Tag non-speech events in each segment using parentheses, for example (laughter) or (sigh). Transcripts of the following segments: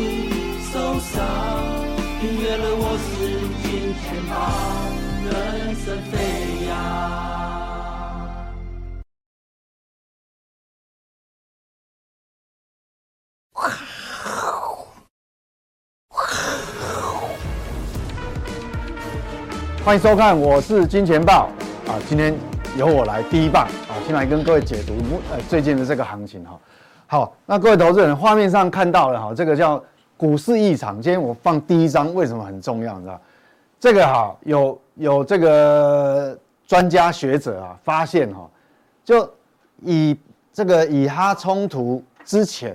你受伤。订阅了我是金钱豹，人生飞扬。欢迎收看，我是金钱豹啊，今天由我来第一棒啊，先来跟各位解读呃最近的这个行情哈。好，那各位投资人，画面上看到了哈，这个叫股市异常。今天我放第一张，为什么很重要？你知道？这个哈有有这个专家学者啊发现哈，就以这个以哈冲突之前，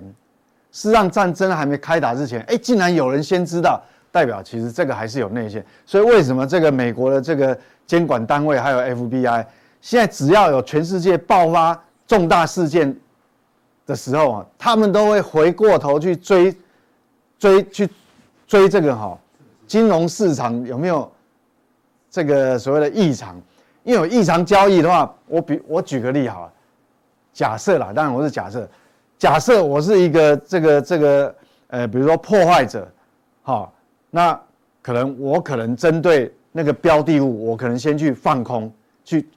事实上战争还没开打之前，哎，竟然有人先知道。代表其实这个还是有内线，所以为什么这个美国的这个监管单位还有 FBI，现在只要有全世界爆发重大事件的时候啊，他们都会回过头去追追去追这个哈金融市场有没有这个所谓的异常？因为有异常交易的话，我比我举个例好了，假设啦，当然我是假设，假设我是一个这个这个呃，比如说破坏者，哈。那可能我可能针对那个标的物，我可能先去放空去，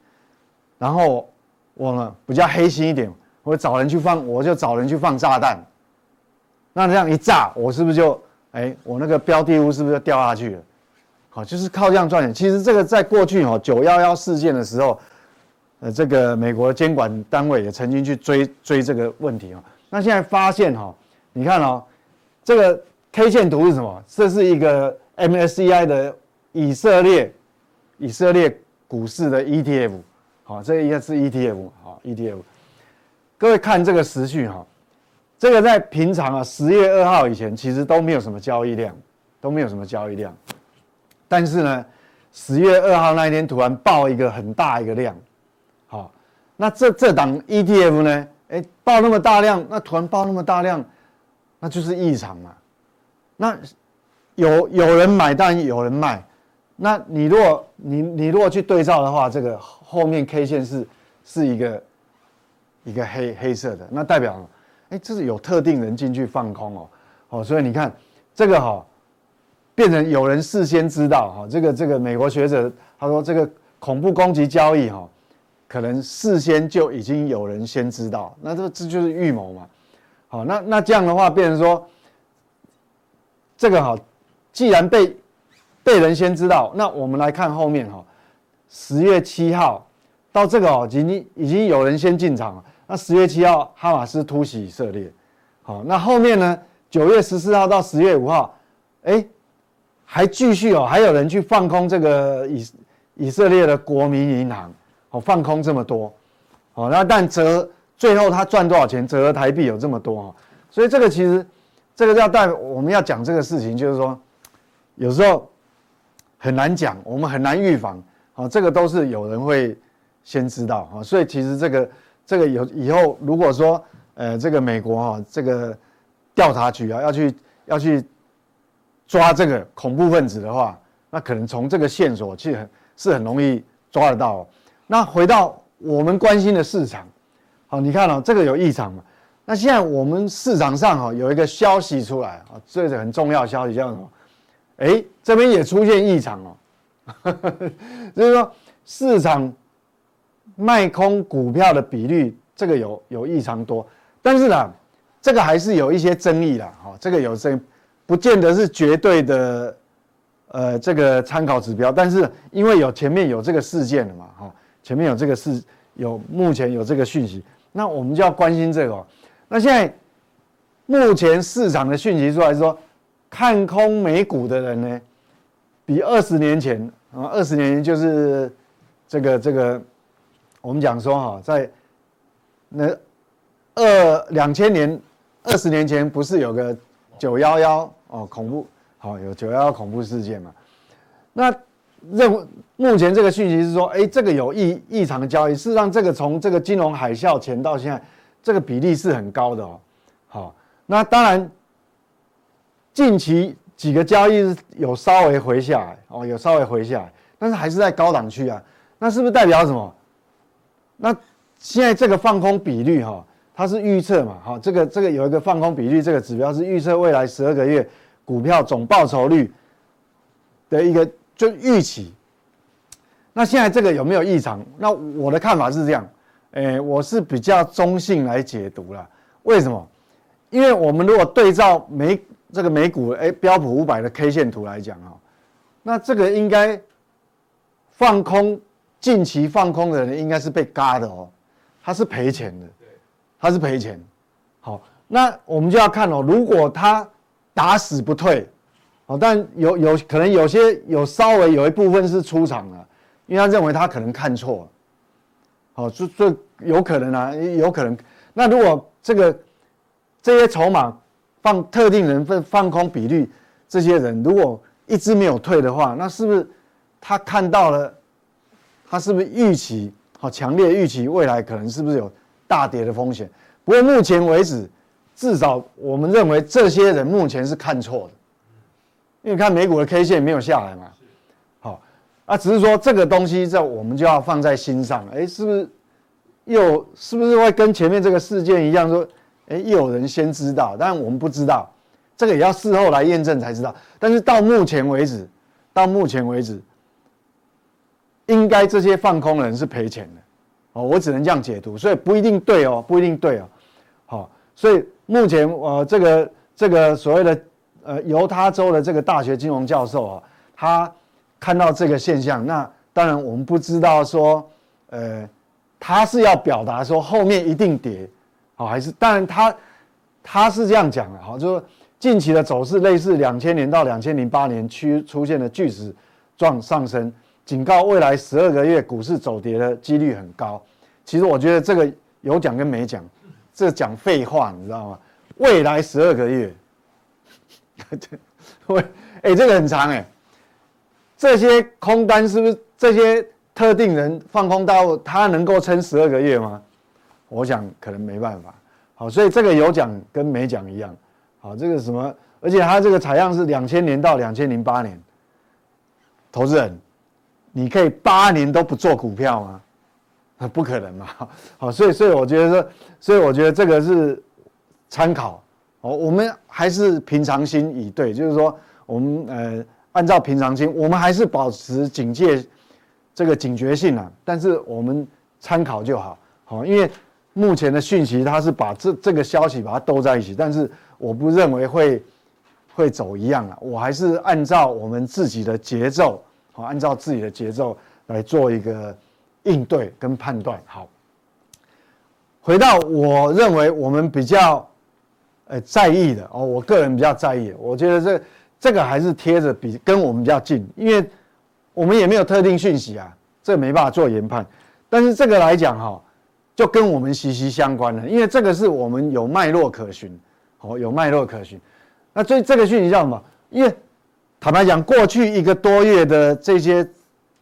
然后我呢比较黑心一点，我找人去放，我就找人去放炸弹。那这样一炸，我是不是就哎，我那个标的物是不是就掉下去了？好，就是靠这样赚钱。其实这个在过去哦，九幺幺事件的时候，呃，这个美国监管单位也曾经去追追这个问题啊。那现在发现哈，你看哦，这个。K 线图是什么？这是一个 MSCI 的以色列以色列股市的 ETF，好，这应该是 ETF，好 ETF。各位看这个时序哈，这个在平常啊，十月二号以前其实都没有什么交易量，都没有什么交易量。但是呢，十月二号那一天突然爆一个很大一个量，好，那这这档 ETF 呢，哎，爆那么大量，那突然爆那么大量，那就是异常嘛。那有有人买，当然有人卖。那你如果你你如果去对照的话，这个后面 K 线是是一个一个黑黑色的，那代表，哎，这是有特定人进去放空哦，哦，所以你看这个哈、变成有人事先知道哈、这个这个美国学者他说这个恐怖攻击交易哈、可能事先就已经有人先知道，那这这就是预谋嘛。好，那那这样的话变成说。这个哈，既然被被人先知道，那我们来看后面哈，十月七号到这个哦，已经已经有人先进场了。那十月七号，哈马斯突袭以色列，好，那后面呢？九月十四号到十月五号，哎，还继续哦，还有人去放空这个以以色列的国民银行，哦，放空这么多，哦，那但折最后他赚多少钱？折合台币有这么多啊，所以这个其实。这个要带我们要讲这个事情，就是说，有时候很难讲，我们很难预防，啊，这个都是有人会先知道啊，所以其实这个这个有以后如果说，呃，这个美国哈，这个调查局啊要去要去抓这个恐怖分子的话，那可能从这个线索去很是很容易抓得到。那回到我们关心的市场，好，你看哦，这个有异常嘛？那现在我们市场上哈有一个消息出来啊，这是很重要消息，叫什么？哎，这边也出现异常哦，就是说市场卖空股票的比率这个有有异常多，但是呢，这个还是有一些争议的哈，这个有争议，不见得是绝对的，呃，这个参考指标，但是因为有前面有这个事件了嘛，哈，前面有这个事，有目前有这个讯息，那我们就要关心这个。那现在目前市场的讯息出来说，看空美股的人呢，比二十年前啊，二十年前就是这个这个，我们讲说哈，在那二两千年二十年前不是有个九幺幺哦恐怖好有九幺幺恐怖事件嘛？那认目前这个讯息是说，哎，这个有异异常的交易，事实上这个从这个金融海啸前到现在。这个比例是很高的哦，好，那当然，近期几个交易日有稍微回下来哦，有稍微回下来，但是还是在高档区啊，那是不是代表什么？那现在这个放空比率哈，它是预测嘛，哈，这个这个有一个放空比率，这个指标是预测未来十二个月股票总报酬率的一个就预期。那现在这个有没有异常？那我的看法是这样，诶，我是比较中性来解读了。为什么？因为我们如果对照美这个美股诶标普五百的 K 线图来讲哈，那这个应该放空近期放空的人应该是被嘎的哦，他是赔钱的。他是赔钱，好，那我们就要看哦。如果他打死不退，哦，但有有可能有些有稍微有一部分是出场了，因为他认为他可能看错了，好，就就有可能啊，有可能。那如果这个这些筹码放特定人份放空比率，这些人如果一直没有退的话，那是不是他看到了？他是不是预期好强烈预期未来可能是不是有？大跌的风险，不过目前为止，至少我们认为这些人目前是看错的，因为看美股的 K 线没有下来嘛，好，啊，只是说这个东西在我们就要放在心上，哎，是不是又是不是会跟前面这个事件一样说，哎，又有人先知道，但我们不知道，这个也要事后来验证才知道。但是到目前为止，到目前为止，应该这些放空人是赔钱的。哦，我只能这样解读，所以不一定对哦，不一定对哦。好，所以目前呃，这个这个所谓的呃犹他州的这个大学金融教授啊，他看到这个现象，那当然我们不知道说，呃，他是要表达说后面一定跌，好还是？当然他他是这样讲的，好，就是近期的走势类似两千年到两千零八年区出现的锯齿状上升。警告未来十二个月股市走跌的几率很高。其实我觉得这个有讲跟没讲，这讲废话，你知道吗？未来十二个月，(laughs) 喂，哎，这个很长哎。这些空单是不是这些特定人放空到他能够撑十二个月吗？我想可能没办法。好，所以这个有讲跟没讲一样。好，这个什么？而且它这个采样是两千年到两千零八年，投资人。你可以八年都不做股票吗？啊，(laughs) 不可能嘛！(laughs) 好，所以所以我觉得说，所以我觉得这个是参考哦。我们还是平常心以对，就是说，我们呃按照平常心，我们还是保持警戒，这个警觉性啊。但是我们参考就好，好，因为目前的讯息它是把这这个消息把它兜在一起，但是我不认为会会走一样啊。我还是按照我们自己的节奏。好，按照自己的节奏来做一个应对跟判断。好，回到我认为我们比较呃在意的哦，我个人比较在意，我觉得这这个还是贴着比跟我们比较近，因为我们也没有特定讯息啊，这没办法做研判。但是这个来讲哈，就跟我们息息相关了，因为这个是我们有脉络可循，好，有脉络可循。那所以这个讯息叫什么？因为坦白讲，过去一个多月的这些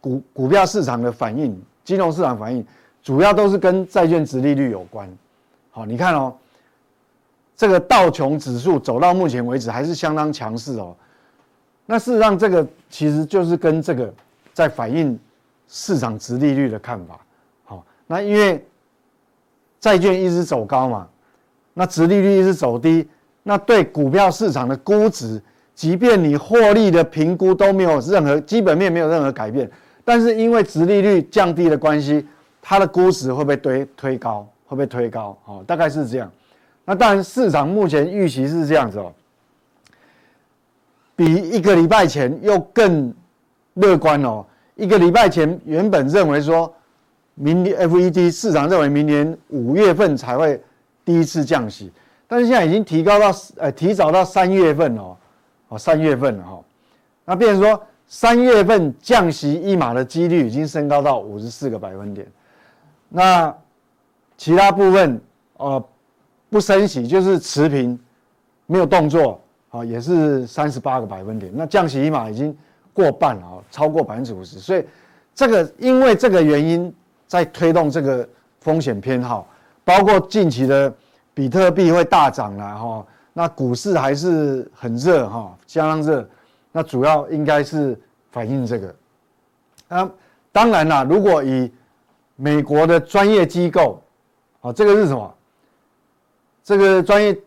股股票市场的反应，金融市场反应，主要都是跟债券殖利率有关。好，你看哦，这个道琼指数走到目前为止还是相当强势哦。那事实上，这个其实就是跟这个在反映市场殖利率的看法。好，那因为债券一直走高嘛，那殖利率一直走低，那对股票市场的估值。即便你获利的评估都没有任何基本面没有任何改变，但是因为殖利率降低的关系，它的估值会被推推高，会被推高，哦，大概是这样。那当然市场目前预期是这样子哦，比一个礼拜前又更乐观哦。一个礼拜前原本认为说，明年 FED 市场认为明年五月份才会第一次降息，但是现在已经提高到呃提早到三月份哦。哦，三月份了哈，那变成说三月份降息一码的几率已经升高到五十四个百分点，那其他部分呃不升息就是持平，没有动作啊，也是三十八个百分点。那降息一码已经过半了啊，超过百分之五十，所以这个因为这个原因在推动这个风险偏好，包括近期的比特币会大涨了哈。那股市还是很热哈，相当热。那主要应该是反映这个。那当然啦，如果以美国的专业机构，啊，这个是什么？这个专业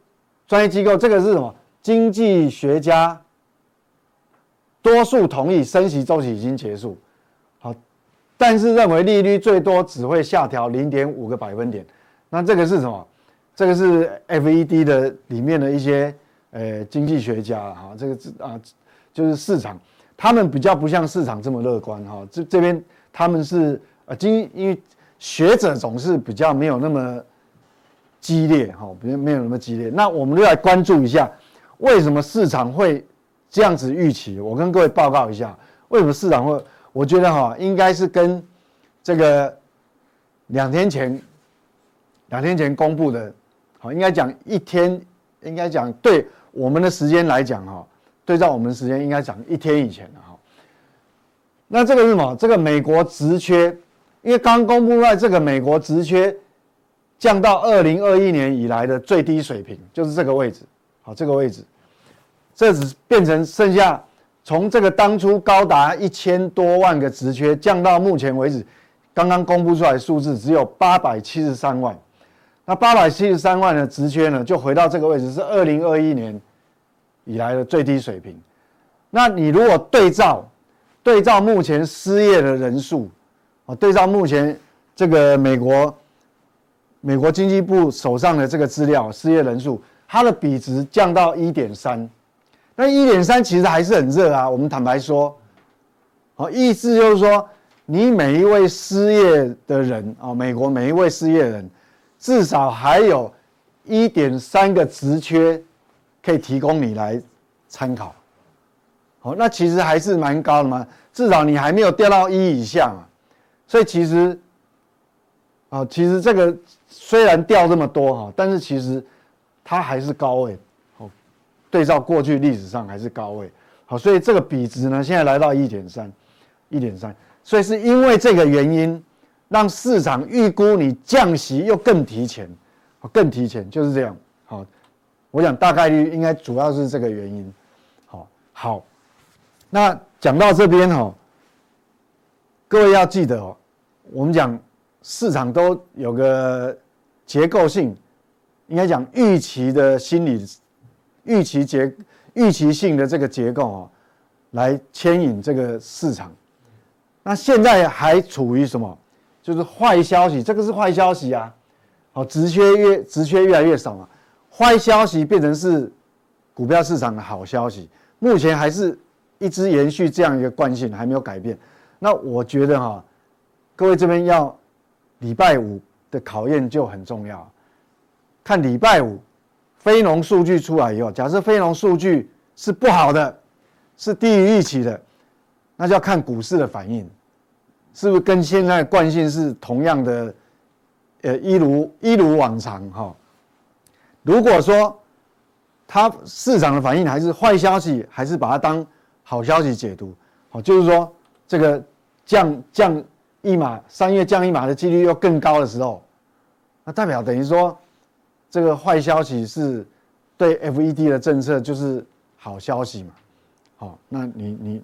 专业机构，这个是什么？经济学家多数同意升息周期已经结束，好，但是认为利率最多只会下调零点五个百分点。那这个是什么？这个是 FED 的里面的一些呃经济学家哈，这个是啊，就是市场，他们比较不像市场这么乐观哈。这这边他们是呃经因为学者总是比较没有那么激烈哈，比较没有那么激烈。那我们就来关注一下。为什么市场会这样子预期？我跟各位报告一下，为什么市场会？我觉得哈，应该是跟这个两天前，两天前公布的，好，应该讲一天，应该讲对我们的时间来讲哈，对照我们的时间应该讲一天以前的哈。那这个是什么？这个美国职缺，因为刚公布出来，这个美国职缺降到二零二一年以来的最低水平，就是这个位置。好，这个位置，这只变成剩下从这个当初高达一千多万个职缺降到目前为止，刚刚公布出来的数字只有八百七十三万。那八百七十三万的职缺呢，就回到这个位置，是二零二一年以来的最低水平。那你如果对照对照目前失业的人数，啊，对照目前这个美国美国经济部手上的这个资料，失业人数。它的比值降到一点三，那一点三其实还是很热啊。我们坦白说，好，意思就是说，你每一位失业的人啊，美国每一位失业的人，至少还有一点三个职缺可以提供你来参考。好，那其实还是蛮高的嘛，至少你还没有掉到一以下嘛。所以其实，啊，其实这个虽然掉这么多哈，但是其实。它还是高位，哦，对照过去历史上还是高位，好，所以这个比值呢，现在来到一点三，一点三，所以是因为这个原因，让市场预估你降息又更提前，更提前就是这样，好，我想大概率应该主要是这个原因，好，好，那讲到这边哈，各位要记得哦，我们讲市场都有个结构性。应该讲预期的心理、预期结、预期性的这个结构啊，来牵引这个市场。那现在还处于什么？就是坏消息，这个是坏消息啊。好，职缺越职缺越来越少嘛，坏消息变成是股票市场的好消息。目前还是一直延续这样一个惯性，还没有改变。那我觉得哈，各位这边要礼拜五的考验就很重要。看礼拜五非农数据出来以后，假设非农数据是不好的，是低于预期的，那就要看股市的反应，是不是跟现在惯性是同样的？呃，一如一如往常哈。如果说它市场的反应还是坏消息，还是把它当好消息解读，好，就是说这个降降一码，三月降一码的几率又更高的时候，那代表等于说。这个坏消息是对 FED 的政策就是好消息嘛？好，那你你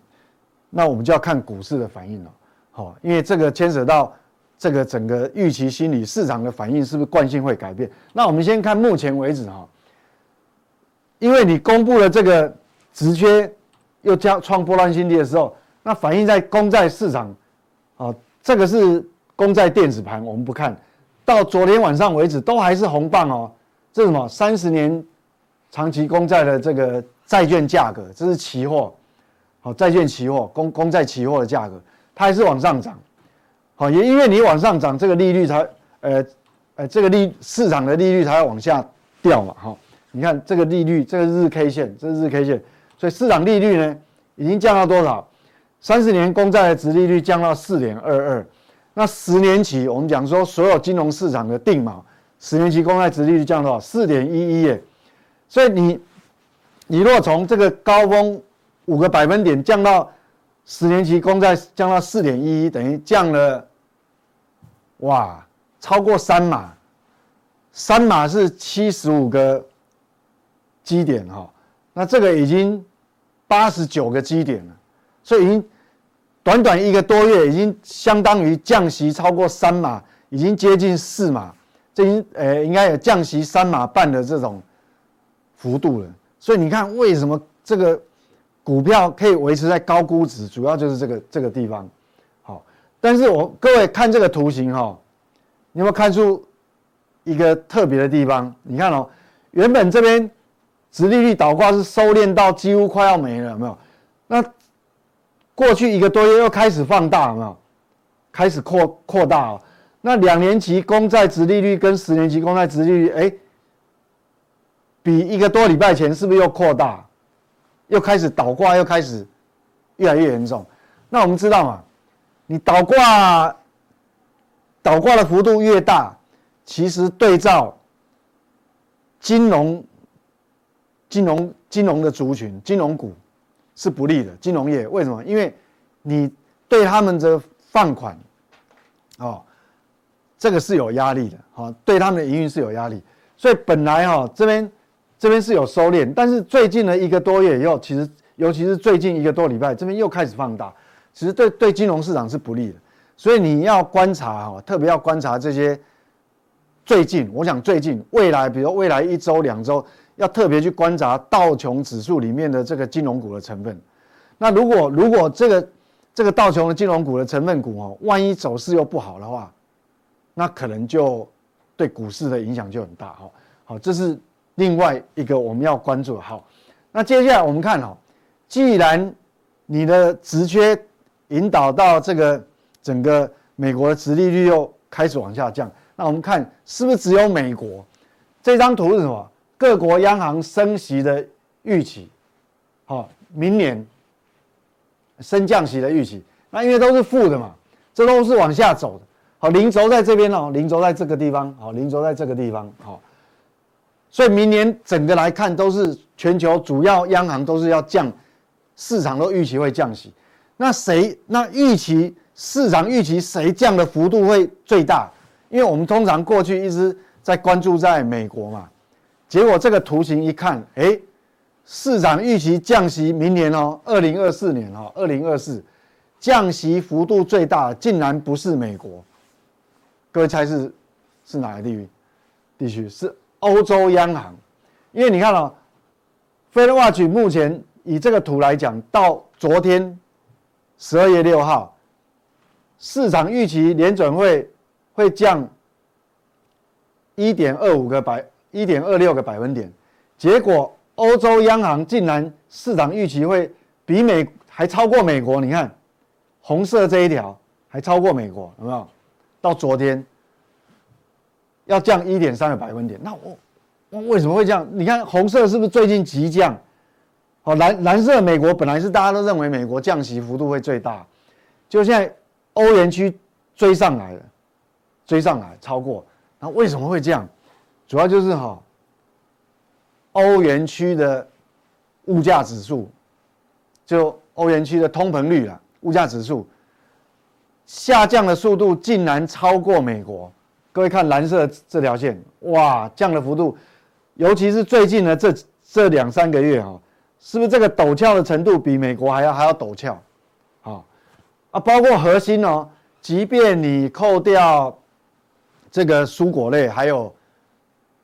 那我们就要看股市的反应了。好，因为这个牵扯到这个整个预期心理市场的反应是不是惯性会改变？那我们先看目前为止哈，因为你公布了这个职缺又加创波段新低的时候，那反映在公债市场，啊，这个是公债电子盘，我们不看。到昨天晚上为止，都还是红棒哦。这是什么？三十年长期公债的这个债券价格，这是期货，好，债券期货、公公债期货的价格，它还是往上涨。好，也因为你往上涨，这个利率才，呃，呃，这个利市场的利率才要往下掉嘛。哈，你看这个利率，这个日 K 线，这是日 K 线，所以市场利率呢，已经降到多少？三十年公债的殖利率降到四点二二。那十年期，我们讲说所有金融市场的定锚，十年期公债殖利率降到四点一一耶，所以你，你若从这个高峰五个百分点降到十年期公债降到四点一一，等于降了，哇，超过三码，三码是七十五个基点哈，那这个已经八十九个基点了，所以已经。短短一个多月，已经相当于降息超过三码，已经接近四码，这已经呃应该有降息三码半的这种幅度了。所以你看为什么这个股票可以维持在高估值，主要就是这个这个地方。好，但是我各位看这个图形哈，你有没有看出一个特别的地方？你看哦，原本这边直利率倒挂是收敛到几乎快要没了，有没有？那过去一个多月又开始放大，有没有？开始扩扩大哦。那两年期公债直利率跟十年期公债直利率，哎，比一个多礼拜前是不是又扩大？又开始倒挂，又开始越来越严重。那我们知道嘛，你倒挂倒挂的幅度越大，其实对照金融金融金融的族群，金融股是不利的。金融业为什么？因为你对他们的放款，哦，这个是有压力的，哈，对他们的营运是有压力，所以本来哈这边这边是有收敛，但是最近的一个多月以后，其实尤其是最近一个多礼拜，这边又开始放大，其实对对金融市场是不利的，所以你要观察哈，特别要观察这些最近，我想最近未来，比如未来一周两周，要特别去观察道琼指数里面的这个金融股的成分，那如果如果这个。这个道琼的金融股的成分股哦，万一走势又不好的话，那可能就对股市的影响就很大哈。好，这是另外一个我们要关注的。好，那接下来我们看哈，既然你的直缺引导到这个整个美国的直利率又开始往下降，那我们看是不是只有美国？这张图是什么？各国央行升息的预期。好，明年。升降息的预期，那因为都是负的嘛，这都是往下走的。好，零轴在这边哦，零轴在这个地方，好，零轴在这个地方，好。所以明年整个来看，都是全球主要央行都是要降，市场都预期会降息。那谁？那预期市场预期谁降的幅度会最大？因为我们通常过去一直在关注在美国嘛，结果这个图形一看，哎。市场预期降息明年哦，二零二四年哦，二零二四降息幅度最大竟然不是美国，各位猜是是哪个地域？地区是欧洲央行，因为你看哦，Fed Watch 目前以这个图来讲，到昨天十二月六号，市场预期联准会会降一点二五个百一点二六个百分点，结果。欧洲央行竟然市场预期会比美还超过美国，你看红色这一条还超过美国，有没有？到昨天要降一点三个百分点，那我我为什么会这样？你看红色是不是最近急降？好，蓝蓝色美国本来是大家都认为美国降息幅度会最大，就现在欧元区追上来了，追上来超过，那为什么会这样？主要就是哈。欧元区的物价指数，就欧元区的通膨率了，物价指数下降的速度竟然超过美国。各位看蓝色这条线，哇，降的幅度，尤其是最近的这这两三个月哈，是不是这个陡峭的程度比美国还要还要陡峭？啊啊，包括核心哦，即便你扣掉这个蔬果类，还有。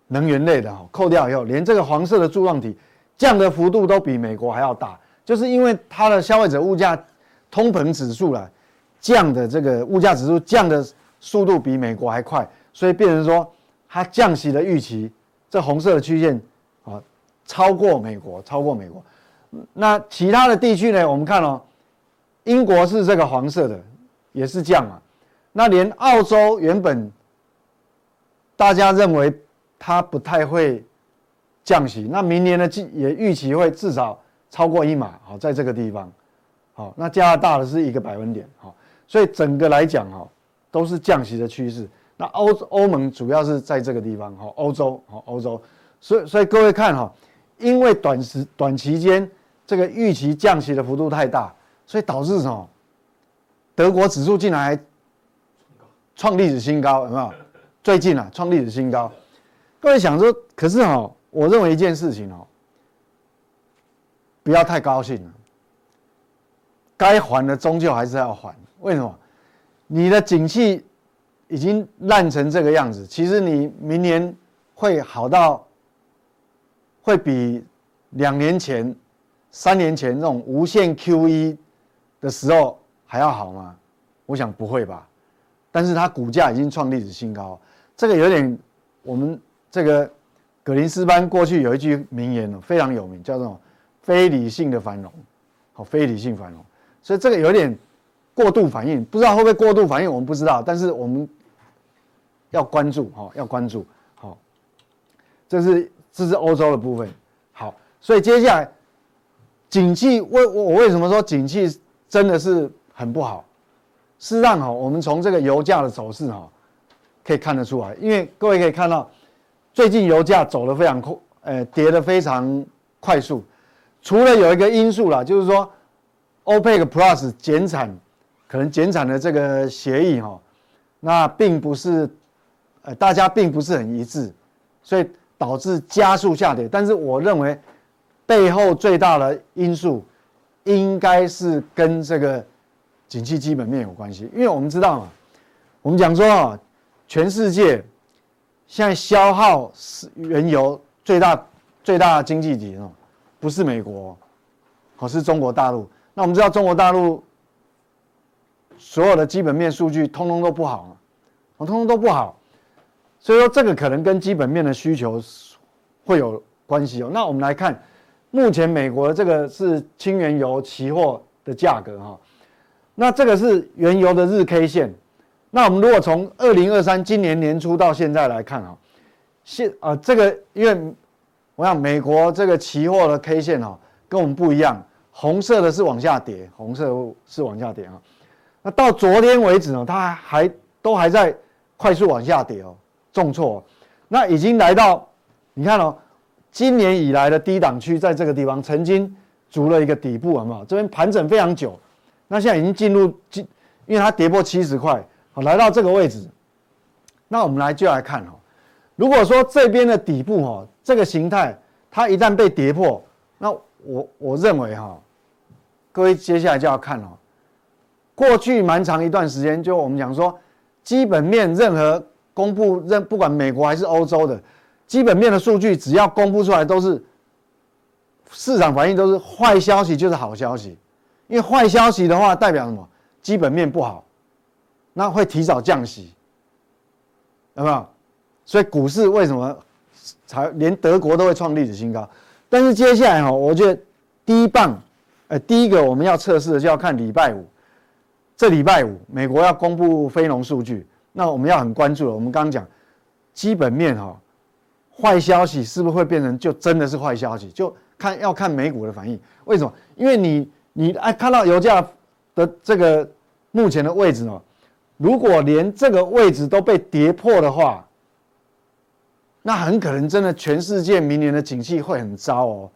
能源类的哈，扣掉以后，连这个黄色的柱状体降的幅度都比美国还要大，就是因为它的消费者物价通膨指数了降的这个物价指数降的速度比美国还快，所以变成说它降息的预期，这红色的曲线啊超过美国，超过美国。那其他的地区呢？我们看哦，英国是这个黄色的，也是降啊。那连澳洲原本大家认为。它不太会降息，那明年呢，也预期会至少超过一码，好，在这个地方，好，那加拿大的是一个百分点，好，所以整个来讲，哈，都是降息的趋势。那欧欧盟主要是在这个地方，哈，欧洲，哈，欧洲，所以所以各位看，哈，因为短时短期间这个预期降息的幅度太大，所以导致什么？德国指数竟然还创历史新高，有没有？最近啊，创历史新高。各位想说，可是哈，我认为一件事情哦，不要太高兴了。该还的终究还是要还。为什么？你的景气已经烂成这个样子，其实你明年会好到，会比两年前、三年前那种无限 QE 的时候还要好吗？我想不会吧。但是它股价已经创历史新高，这个有点我们这个格林斯潘过去有一句名言非常有名，叫做“非理性的繁荣”，好，非理性繁荣，所以这个有点过度反应，不知道会不会过度反应，我们不知道，但是我们要关注，哈，要关注，好，这是这是欧洲的部分，好，所以接下来景气为我为什么说景气真的是很不好？事实上哈，我们从这个油价的走势哈，可以看得出来，因为各位可以看到，最近油价走得非常快，呃，跌得非常快速。除了有一个因素啦，就是说，OPEC Plus 减产，可能减产的这个协议哈，那并不是，呃，大家并不是很一致，所以导致加速下跌。但是我认为，背后最大的因素，应该是跟这个。景气基本面有关系，因为我们知道嘛，我们讲说啊，全世界现在消耗是原油最大最大的经济体哦，不是美国，而是中国大陆。那我们知道中国大陆所有的基本面数据通通都不好，通通都不好，所以说这个可能跟基本面的需求会有关系哦。那我们来看，目前美国这个是轻原油期货的价格哈。那这个是原油的日 K 线，那我们如果从二零二三今年年初到现在来看啊，现啊这个因为我想美国这个期货的 K 线哈跟我们不一样，红色的是往下跌，红色是往下跌啊。那到昨天为止呢，它还都还在快速往下跌哦，重挫。那已经来到你看哦，今年以来的低档区，在这个地方曾经足了一个底部，好不好？这边盘整非常久。那现在已经进入进，因为它跌破七十块，好，来到这个位置。那我们来就来看哦，如果说这边的底部哈，这个形态它一旦被跌破，那我我认为哈，各位接下来就要看哦。过去蛮长一段时间，就我们讲说，基本面任何公布任不管美国还是欧洲的基本面的数据，只要公布出来都是市场反应都是坏消息就是好消息。因为坏消息的话，代表什么？基本面不好，那会提早降息，有没有？所以股市为什么才连德国都会创历史新高？但是接下来哈，我觉得第一棒，呃，第一个我们要测试的就要看礼拜五，这礼拜五美国要公布非农数据，那我们要很关注了。我们刚刚讲基本面哈，坏消息是不是会变成就真的是坏消息？就看要看美股的反应。为什么？因为你。你哎，看到油价的这个目前的位置呢？如果连这个位置都被跌破的话，那很可能真的全世界明年的景气会很糟哦。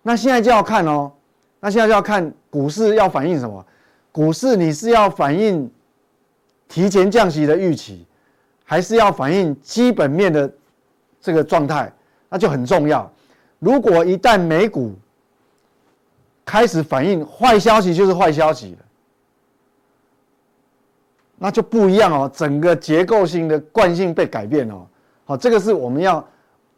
那现在就要看哦，那现在就要看股市要反映什么？股市你是要反映提前降息的预期，还是要反映基本面的这个状态？那就很重要。如果一旦美股开始反映坏消息就是坏消息了，那就不一样哦，整个结构性的惯性被改变哦。好，这个是我们要，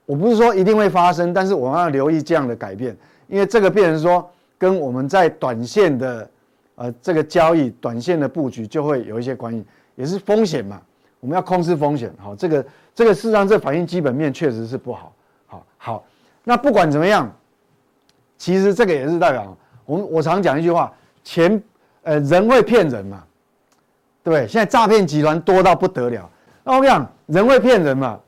我不是说一定会发生，但是我们要留意这样的改变，因为这个变成说跟我们在短线的呃这个交易、短线的布局就会有一些关系，也是风险嘛，我们要控制风险。好，这个这个事实上这反映基本面确实是不好。好，好，那不管怎么样。其实这个也是代表我们，我常讲一句话，钱，呃，人会骗人嘛，对不对？现在诈骗集团多到不得了。那我讲，人会骗人嘛，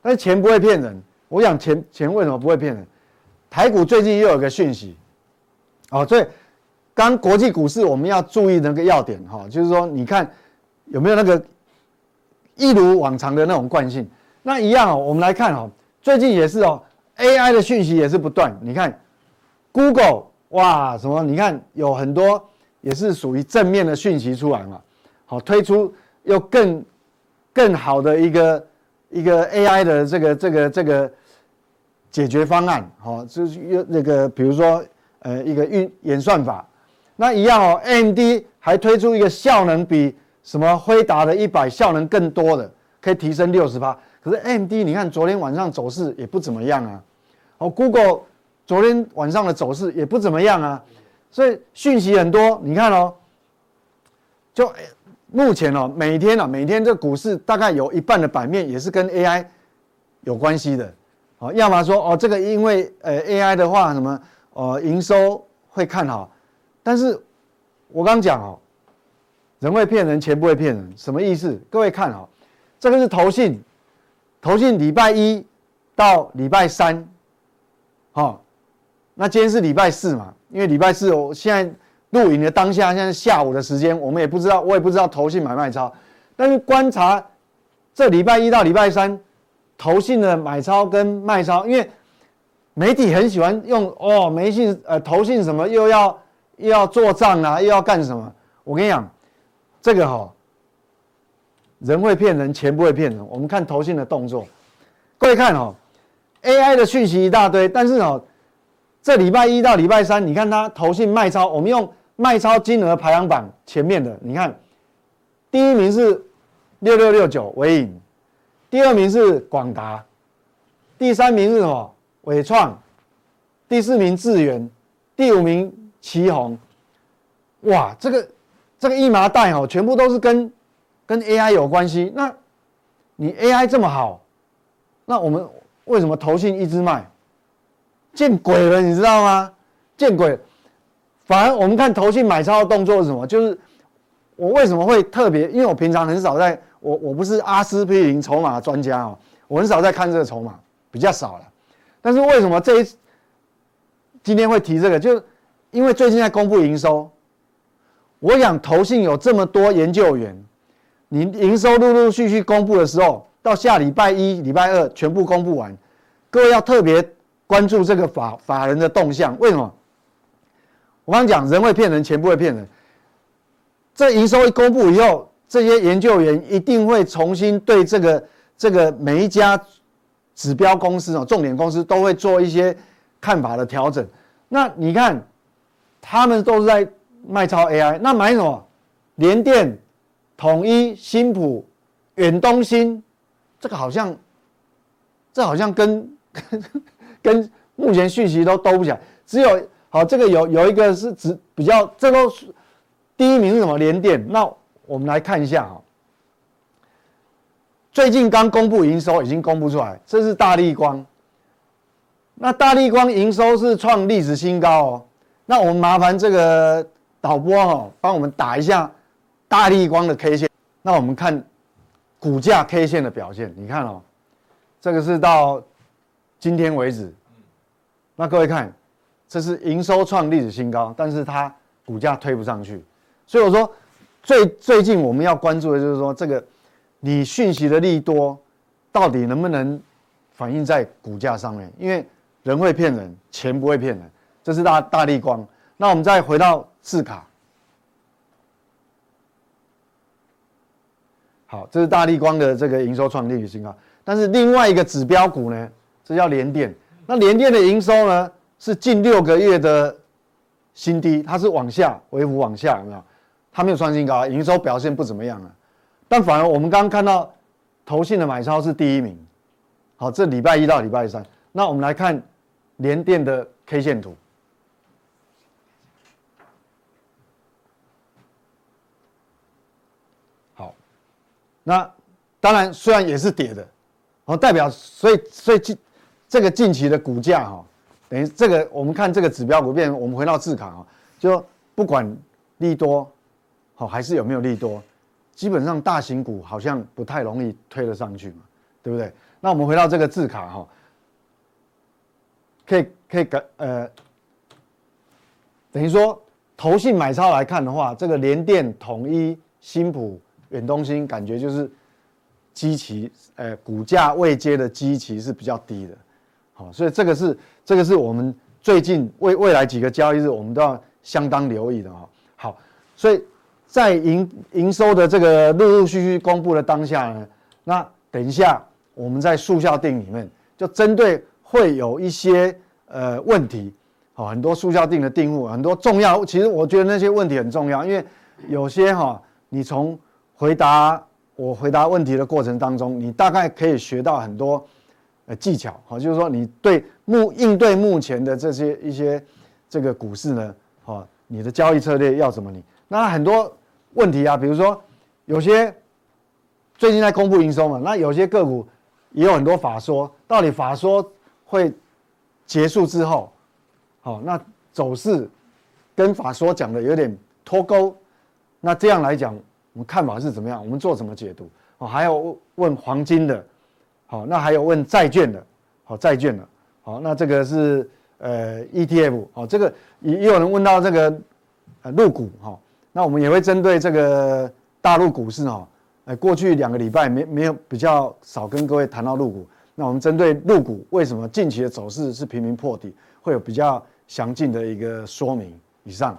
但是钱不会骗人。我讲钱，钱为什么不会骗人？台股最近又有个讯息，哦，所以刚国际股市我们要注意那个要点哈，就是说你看有没有那个一如往常的那种惯性。那一样哦，我们来看哦，最近也是哦，AI 的讯息也是不断，你看。Google 哇，什么？你看有很多也是属于正面的讯息出来嘛，好，推出又更更好的一个一个 AI 的这个这个这个解决方案，好，就是用那个比如说呃一个运演算法，那一样哦，AMD 还推出一个效能比什么辉达的一百效能更多的可以提升六十八，可是 M D 你看昨天晚上走势也不怎么样啊。哦，Google 昨天晚上的走势也不怎么样啊，所以讯息很多，你看哦，就目前哦，每天啊，每天这股市大概有一半的版面也是跟 AI 有关系的，哦，要么说哦，这个因为呃 AI 的话什么呃营收会看好，但是我刚讲哦。人会骗人，钱不会骗人，什么意思？各位看好，这个是投信，投信礼拜一到礼拜三，好，那今天是礼拜四嘛？因为礼拜四我现在录影的当下，现在下午的时间，我们也不知道，我也不知道投信买卖超，但是观察这礼拜一到礼拜三，投信的买超跟卖超，因为媒体很喜欢用哦，媒信呃投信什么又要又要做账啊，又要干什么？我跟你讲。这个哈、哦，人会骗人，钱不会骗人。我们看投信的动作，各位看哦，AI 的讯息一大堆，但是哦，这礼拜一到礼拜三，你看它投信卖超，我们用卖超金额排行榜前面的，你看，第一名是六六六九纬颖，第二名是广达，第三名是什么？纬创，第四名智原，第五名奇鋐，哇，这个。这个一麻袋哦，全部都是跟跟 AI 有关系。那你 AI 这么好，那我们为什么投信一直卖？见鬼了，你知道吗？见鬼！反而我们看投信买超的动作是什么？就是我为什么会特别？因为我平常很少在，我我不是阿司匹林筹码专家哦，我很少在看这个筹码，比较少了。但是为什么这一今天会提这个？就因为最近在公布营收。我想投信有这么多研究员，你营收陆陆续续公布的时候，到下礼拜一、礼拜二全部公布完，各位要特别关注这个法法人的动向。为什么？我刚讲人会骗人，钱不会骗人。这营收一公布以后，这些研究员一定会重新对这个这个每一家指标公司哦，重点公司都会做一些看法的调整。那你看，他们都是在。卖超 AI，那买什么？联电、统一、新普、远东新，这个好像，这好像跟 (laughs) 跟，目前讯息都兜不起来。只有好，这个有有一个是指比较，这都是第一名是什么？联电。那我们来看一下哈，最近刚公布营收已经公布出来，这是大立光。那大立光营收是创历史新高哦。那我们麻烦这个。导播哦，帮我们打一下大立光的 K 线。那我们看股价 K 线的表现。你看哦，这个是到今天为止。那各位看，这是营收创历史新高，但是它股价推不上去。所以我说，最最近我们要关注的就是说，这个你讯息的利多到底能不能反映在股价上面？因为人会骗人，钱不会骗人。这是大大立光。那我们再回到。字卡，好，这是大立光的这个营收创历史新高。但是另外一个指标股呢，这叫联电。那联电的营收呢，是近六个月的新低，它是往下微幅往下，有没有？它没有创新高，营收表现不怎么样啊。但反而我们刚刚看到投信的买超是第一名。好，这礼拜一到礼拜三，那我们来看联电的 K 线图。那当然，虽然也是跌的，哦，代表所以所以近这个近期的股价哈，等于这个我们看这个指标股变，我们回到字卡啊，就不管利多好还是有没有利多，基本上大型股好像不太容易推得上去嘛，对不对？那我们回到这个字卡哈，可以可以改呃，等于说投信买超来看的话，这个联电、统一、新普。远东新感觉就是基期，呃，股价未接的基期是比较低的，好，所以这个是这个是我们最近未未来几个交易日我们都要相当留意的哈。好，所以在营营收的这个陆陆续续公布的当下呢，那等一下我们在速效定里面就针对会有一些呃问题，好，很多速效定的订户很多重要，其实我觉得那些问题很重要，因为有些哈你从回答我回答问题的过程当中，你大概可以学到很多呃技巧，好，就是说你对目应对目前的这些一些这个股市呢，好，你的交易策略要怎么你？那很多问题啊，比如说有些最近在公布营收嘛，那有些个股也有很多法说，到底法说会结束之后，好，那走势跟法说讲的有点脱钩，那这样来讲。我们看法是怎么样？我们做什么解读？哦，还有问黄金的，好，那还有问债券的，好，债券的，好，那这个是呃 ETF，好，这个也也有人问到这个呃陆股，哈，那我们也会针对这个大陆股市，哈，呃，过去两个礼拜没没有比较少跟各位谈到陆股，那我们针对陆股为什么近期的走势是频频破底，会有比较详尽的一个说明。以上。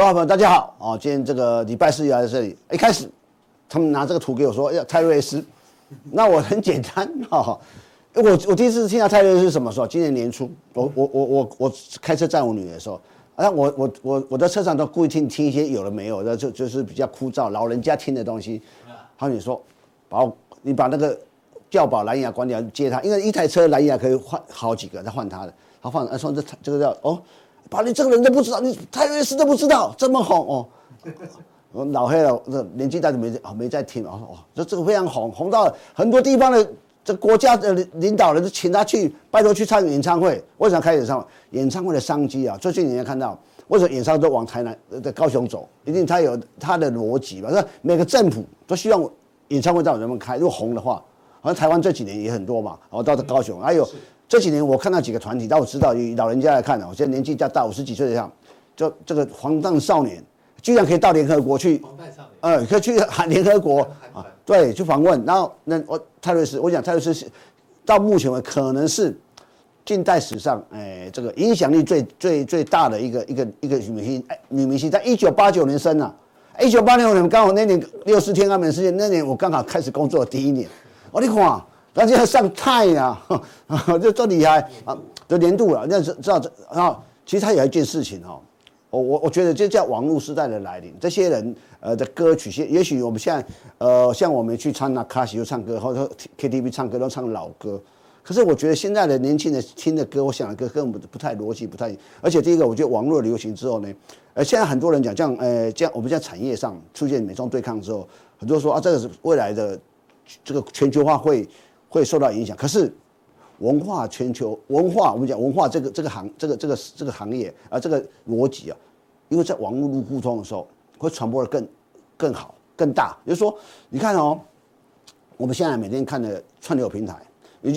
各位朋友，大家好！哦，今天这个礼拜四又来这里。一开始，他们拿这个图给我说要泰瑞斯，那我很简单哈。我我第一次听到泰瑞斯是什么时候？今年年初，我我我我我开车载我女儿的时候，啊，我我我我在车上都故意听听一些有的没有的，就就是比较枯燥，老人家听的东西。他你说，把我你把那个叫保蓝牙关掉，接他，因为一台车蓝牙可以换好几个，再换他的。他换，他说这这个叫哦。把你这个人都不知道，你泰瑞斯都不知道，这么红哦！我老黑了，这年纪大就没没在听了。哦，这这个非常红，红到很多地方的这国家的领导人都请他去，拜托去唱演唱会。为什么开演唱会？演唱会的商机啊，最近你也看到，为什么演唱会都往台南在高雄走？一定他有他的逻辑吧？那每个政府都希望演唱会在我们开，如果红的话，好像台湾这几年也很多嘛。然后到这高雄，还有。这几年我看到几个团体，但我知道以老人家来看呢，我现在年纪较大，五十几岁这样，就这个黄疸少年居然可以到联合国去，黄疸少年，呃，可以去喊联合国 (laughs) 啊，对，去访问。然后那我泰瑞斯，我想泰瑞斯是到目前为止可能是近代史上，哎，这个影响力最最最大的一个一个一个女明星，哎，女明星在一九八九年生啊，一九八六年刚好那年六四天安门事件那年我刚好开始工作的第一年，我你看。那就要上太呀，(laughs) 就这厉害啊！的年度了，那知知道这啊？其实他有一件事情哦，我我我觉得这叫网络时代的来临。这些人呃的歌曲，些也许我们现在呃像我们去唱那卡西欧唱歌，或者 KTV 唱歌都唱老歌。可是我觉得现在的年轻人听的歌，我想的歌根本不太逻辑，不太。而且第一个，我觉得网络流行之后呢，呃，现在很多人讲这样，呃，这样我们在产业上出现美中对抗之后，很多说啊，这个是未来的这个全球化会。会受到影响，可是文化全球文化，我们讲文化这个这个行这个这个这个行业啊，这个逻辑啊，因为在网络互通的时候，会传播的更更好更大。比如说，你看哦，我们现在每天看的串流平台，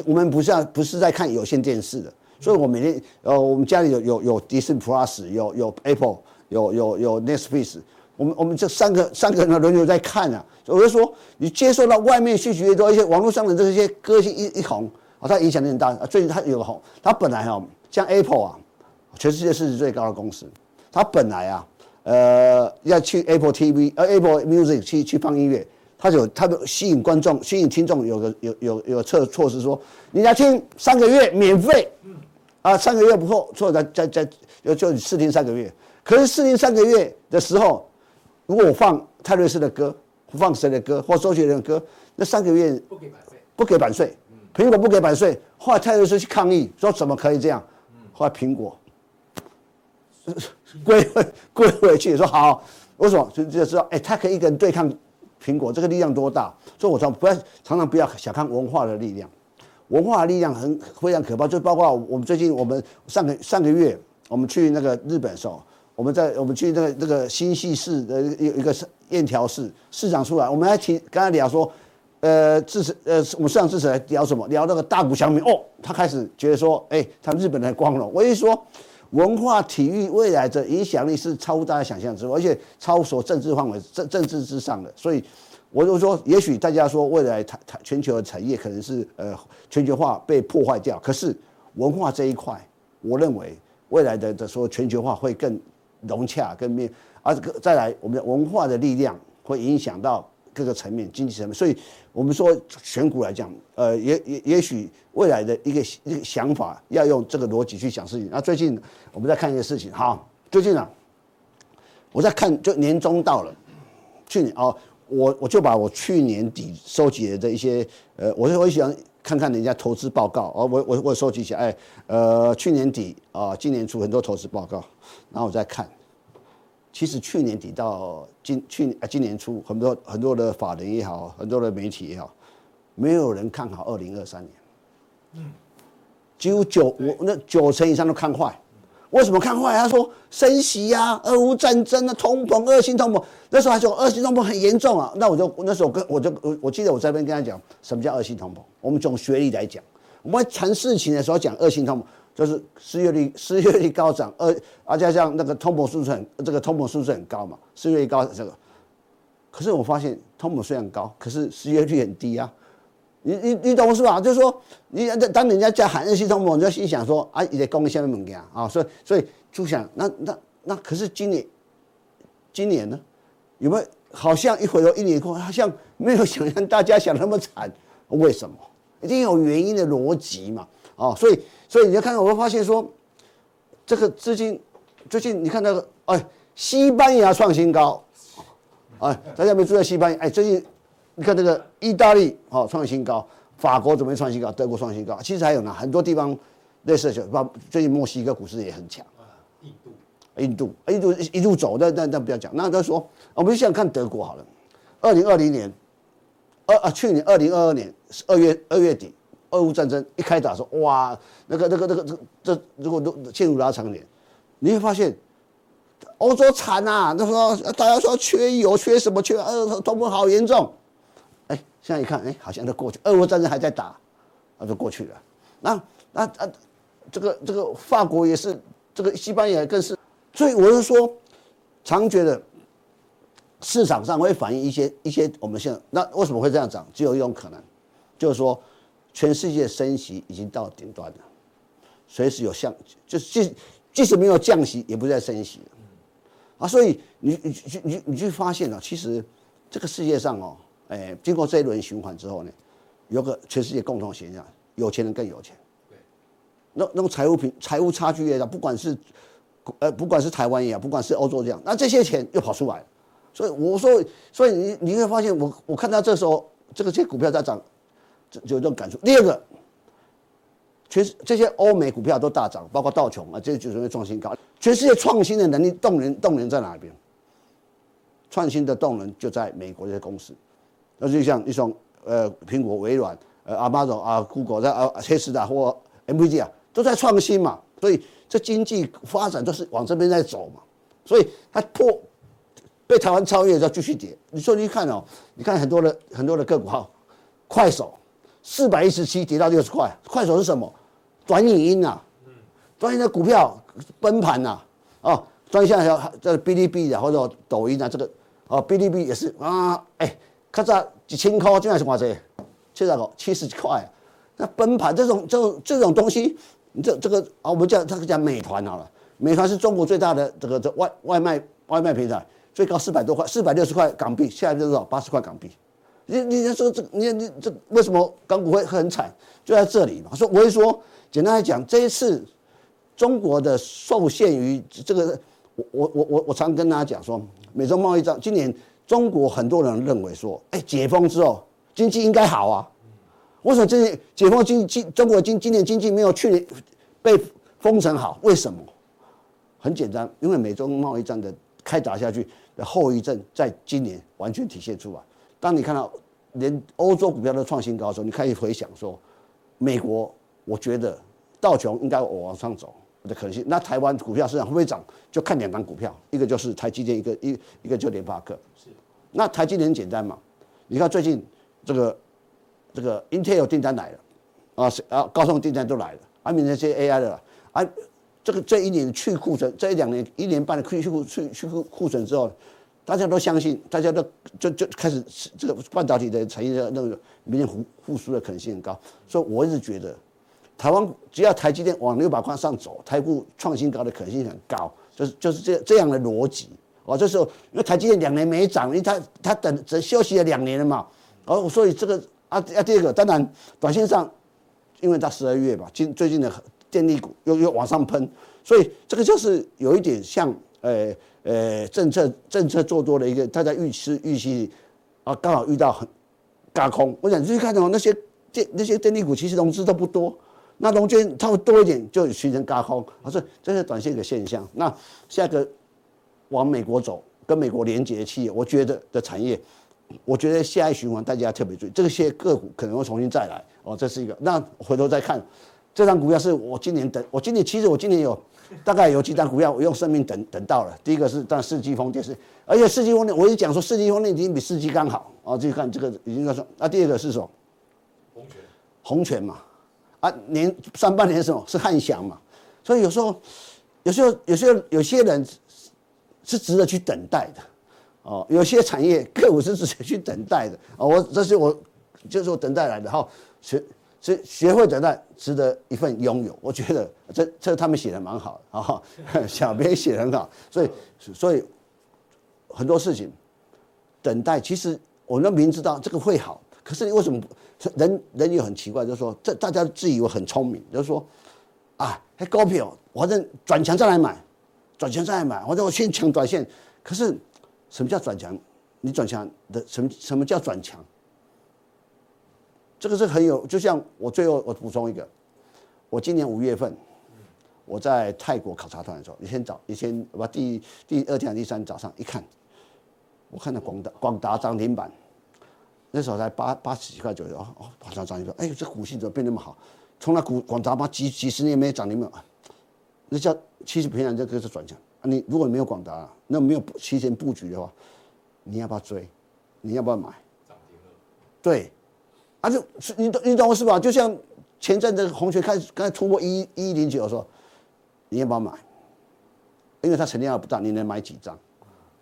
我们不是不是在看有线电视的，所以我每天呃，我们家里有有有 Disney Plus，有有 Apple，有有有 Netflix。我们我们这三个三个人轮流在看啊，我就说你接受到外面讯息越多，一些网络上的这些歌星一一红啊，它影响力很大啊。最近它有个红，它本来哈像 Apple 啊，全世界市值最高的公司，它本来啊呃要去 Apple TV 呃 Apple Music 去去放音乐，它有它的吸引观众吸引听众有个有有有策措施说你要听三个月免费，啊三个月不够，错再再再就就试听三个月，可是试听三个月的时候。如果我放泰瑞斯的歌，放谁的歌，或周杰伦的歌，那三个月不给版税，不给版税，苹果不给版税，后来泰瑞斯去抗议，说怎么可以这样？后来苹果 (laughs) 归回归回去，说好，为什么？就就知道，哎，他可以一个人对抗苹果，这个力量多大？所以我说不要常常不要小看文化的力量，文化的力量很非常可怕。就包括我们最近，我们上个上个月我们去那个日本的时候。我们在我们去那个那个新潟市的一一个燕条市市长出来，我们还提刚才聊说，呃，支持呃，我们市长支持来聊什么？聊那个大谷翔平哦，他开始觉得说，哎，他日本人光荣。我一说，文化体育未来的影响力是超乎大家想象之外，而且超所政治范围政政治之上的。所以，我就说，也许大家说未来台台全球的产业可能是呃全球化被破坏掉，可是文化这一块，我认为未来的的说全球化会更融洽、跟面，而这个再来我们的文化的力量会影响到各个层面、经济层面，所以我们说选股来讲，呃，也也也许未来的一个一个想法要用这个逻辑去想事情。那最近我们在看一个事情，好，最近啊，我在看，就年终到了，去年哦。我我就把我去年底收集的这一些，呃，我我喜欢看看人家投资报告，哦，我我我收集一下，哎，呃，去年底啊，今年初很多投资报告，然后我再看，其实去年底到今去啊今年初，很多很多的法人也好，很多的媒体也好，没有人看好二零二三年，嗯，几乎九我那九成以上都看坏。为什么看坏？他说升息呀、啊，俄乌战争啊，通膨，恶性通膨。那时候还说恶性通膨很严重啊。那我就那时候跟我就我我记得我在那边跟他讲，什么叫恶性通膨？我们从学历来讲，我们谈事情的时候讲恶性通膨，就是失业率失业率高涨，而而且像那个通膨数字很这个通膨数字很高嘛，失业率高这个。可是我发现通膨虽然高，可是失业率很低啊。你你你懂是吧？就是说，你当人家在喊恶性通膨，你就心想说啊，你在讲什么物件啊？所以所以就想，那那那可是今年，今年呢，有没有好像一回头一年过，好像没有想象大家想那么惨？为什么？一定有原因的逻辑嘛？啊，所以所以你要看，我会发现说，这个资金最近你看那个，哎，西班牙创新高，哎，大家有没有注意西班牙？哎，最近。你看这个意大利哦创新高，法国准备创新高，德国创新高，其实还有呢，很多地方类似的，包括最近墨西哥股市也很强。印度，印度，印度一路走，那那那不要讲。那他说，我们就想看德国好了。二零二零年，二啊去年二零二二年二月二月底，俄乌战争一开打说，哇，那个那个那个这这如果都陷入拉长年，你会发现。欧洲惨呐，那时候大家说缺油，缺什么？缺呃，通膨好严重。现在一看，哎，好像都过去，俄乌战争还在打，那就过去了。那那啊，这个这个法国也是，这个西班牙更是。所以我是说，常觉得市场上会反映一些一些我们现在那为什么会这样涨？只有一种可能，就是说全世界升息已经到顶端了，随时有降，就是即即使没有降息，也不再升息了。啊，所以你你你你你去发现了，其实这个世界上哦。哎，经过这一轮循环之后呢，有个全世界共同现象，有钱人更有钱。对，那那个财务平财务差距越大，不管是呃不管是台湾也好，不管是欧洲这样，那这些钱又跑出来。所以我说，所以你你会发现我，我我看到这时候这个这些股票在涨，就有这种感触。第二个，全这些欧美股票都大涨，包括道琼啊，这就是因为创新高。全世界创新的能力动能动能在哪边？创新的动能就在美国这些公司。那就像一种呃，苹果、微软、呃，阿马总啊，Google 在啊，特斯拉或 NVIDIA 啊，都在创新嘛，所以这经济发展都是往这边在走嘛，所以它破被台湾超越，要继续跌。你说你看哦，你看很多的很多的个股哈，快手四百一十七跌到六十块，快手是什么？短影音呐，短影的股票崩盘呐，哦，专项还有这哔哩哔哩或者抖音啊，这个哦，哔哩哔哩也是啊，哎。看这几千块，竟然是多少？七十个，七十块。那崩盘这种这种这种东西，你这这个啊，我们叫这个叫美团好了。美团是中国最大的这个这外外卖外卖平台，最高四百多块，四百六十块港币，现在就是多少？八十块港币。你你说这你你这为什么港股会很惨？就在这里嘛。说我会说，简单来讲，这一次中国的受限于这个，我我我我我常跟大家讲说，美洲贸易战今年。中国很多人认为说，哎，解封之后经济应该好啊。为什么这解封经济，中国经今年经济没有去年被封城好？为什么？很简单，因为美中贸易战的开打下去的后遗症，在今年完全体现出来。当你看到连欧洲股票都创新高的时候，你可以回想说，美国，我觉得道琼应该往上走。的可能性，那台湾股票市场会不会涨？就看两档股票，一个就是台积电，一个一一个就联发科。是，那台积电很简单嘛，你看最近这个这个 Intel 订单来了，啊啊高通订单都来了，啊明天这些 AI 的，啊这个这一年去库存，这一两年一年半的去去库去去库存之后，大家都相信，大家都就就开始这个半导体的产业的那个明年复复苏的可能性很高，所以我一直觉得，台湾只要台积电往六百块上走，台股创新高的可能性很高，就是就是这这样的逻辑。哦，这时候因为台积电两年没涨，因为它它等只休息了两年了嘛，哦，所以这个啊啊第二个，当然短线上，因为它十二月吧，今最近的电力股又又往上喷，所以这个就是有一点像呃。呃，政策政策做多的一个，大家预期预期啊，刚好遇到很轧空。我想你去看哦，那些电那些电力股其实融资都不多，那融券它会多一点就形成高空，啊，这这是短线的现象。那下一个往美国走，跟美国连接的企业，我觉得的产业，我觉得下一循环大家要特别注意，这些个股可能会重新再来哦，这是一个。那回头再看这张股票，是我今年等，我今年其实我今年有。大概有几档股票，我用生命等等到了。第一个是但四季风电是，而且四季风电，我一讲说四季风电已经比四季刚好啊。就看这个已经说，那第二个是什么？红泉，红泉嘛，啊年上半年是什么？是汉翔嘛。所以有时候，有时候，有时候有些人是值得去等待的哦。有些产业个股是值得去等待的啊。我这是我就是我等待来的哈。学学学会等待，值得一份拥有。我觉得这这他们写的蛮好的啊，(laughs) 小编写的很好。所以所以很多事情等待，其实我们明知道这个会好，可是你为什么人人又很奇怪，就说这大家自以为很聪明，就说啊，还高票，我这转强再来买，转强再来买，或者我先抢短线。可是什么叫转强？你转强的什么什么叫转强？这个是很有，就像我最后我补充一个，我今年五月份，我在泰国考察团的时候，一天早一天我第第二天第三早上一看，我看到广达广达涨停板，那时候才八八十几块左右哦哦，马上涨一个，哎呦这股性怎么变那么好？从那股广达嘛几几十年没涨停板，那叫其实平常这个是转强。你如果你没有广达，那没有提前布局的话，你要不要追？你要不要买？对。啊，就是你懂你懂我是吧？就像前阵子红泉开始刚才突破一一零九的时候，你要不要买？因为它成交量不大，你能买几张？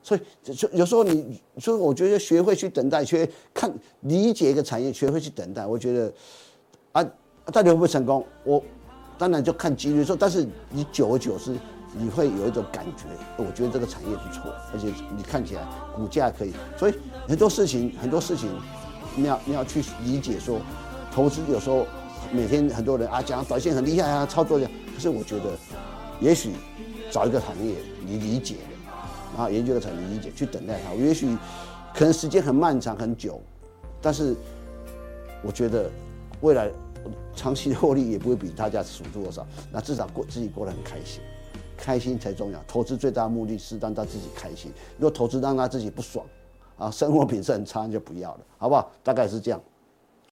所以就有时候你所以我觉得学会去等待，学看理解一个产业，学会去等待，我觉得啊，到底会不会成功？我当然就看几率说，但是你久而久之，你会有一种感觉，我觉得这个产业不错，而且你看起来股价可以，所以很多事情很多事情。你要你要去理解说，投资有时候每天很多人啊讲短线很厉害啊，操作这样。可是我觉得，也许找一个行业你理解，啊研究个产业理解去等待它，我也许可能时间很漫长很久，但是我觉得未来长期获利也不会比大家数多少。那至少过自己过得很开心，开心才重要。投资最大的目的是让他自己开心。如果投资让他自己不爽。啊，生活品质很差就不要了，好不好？大概是这样。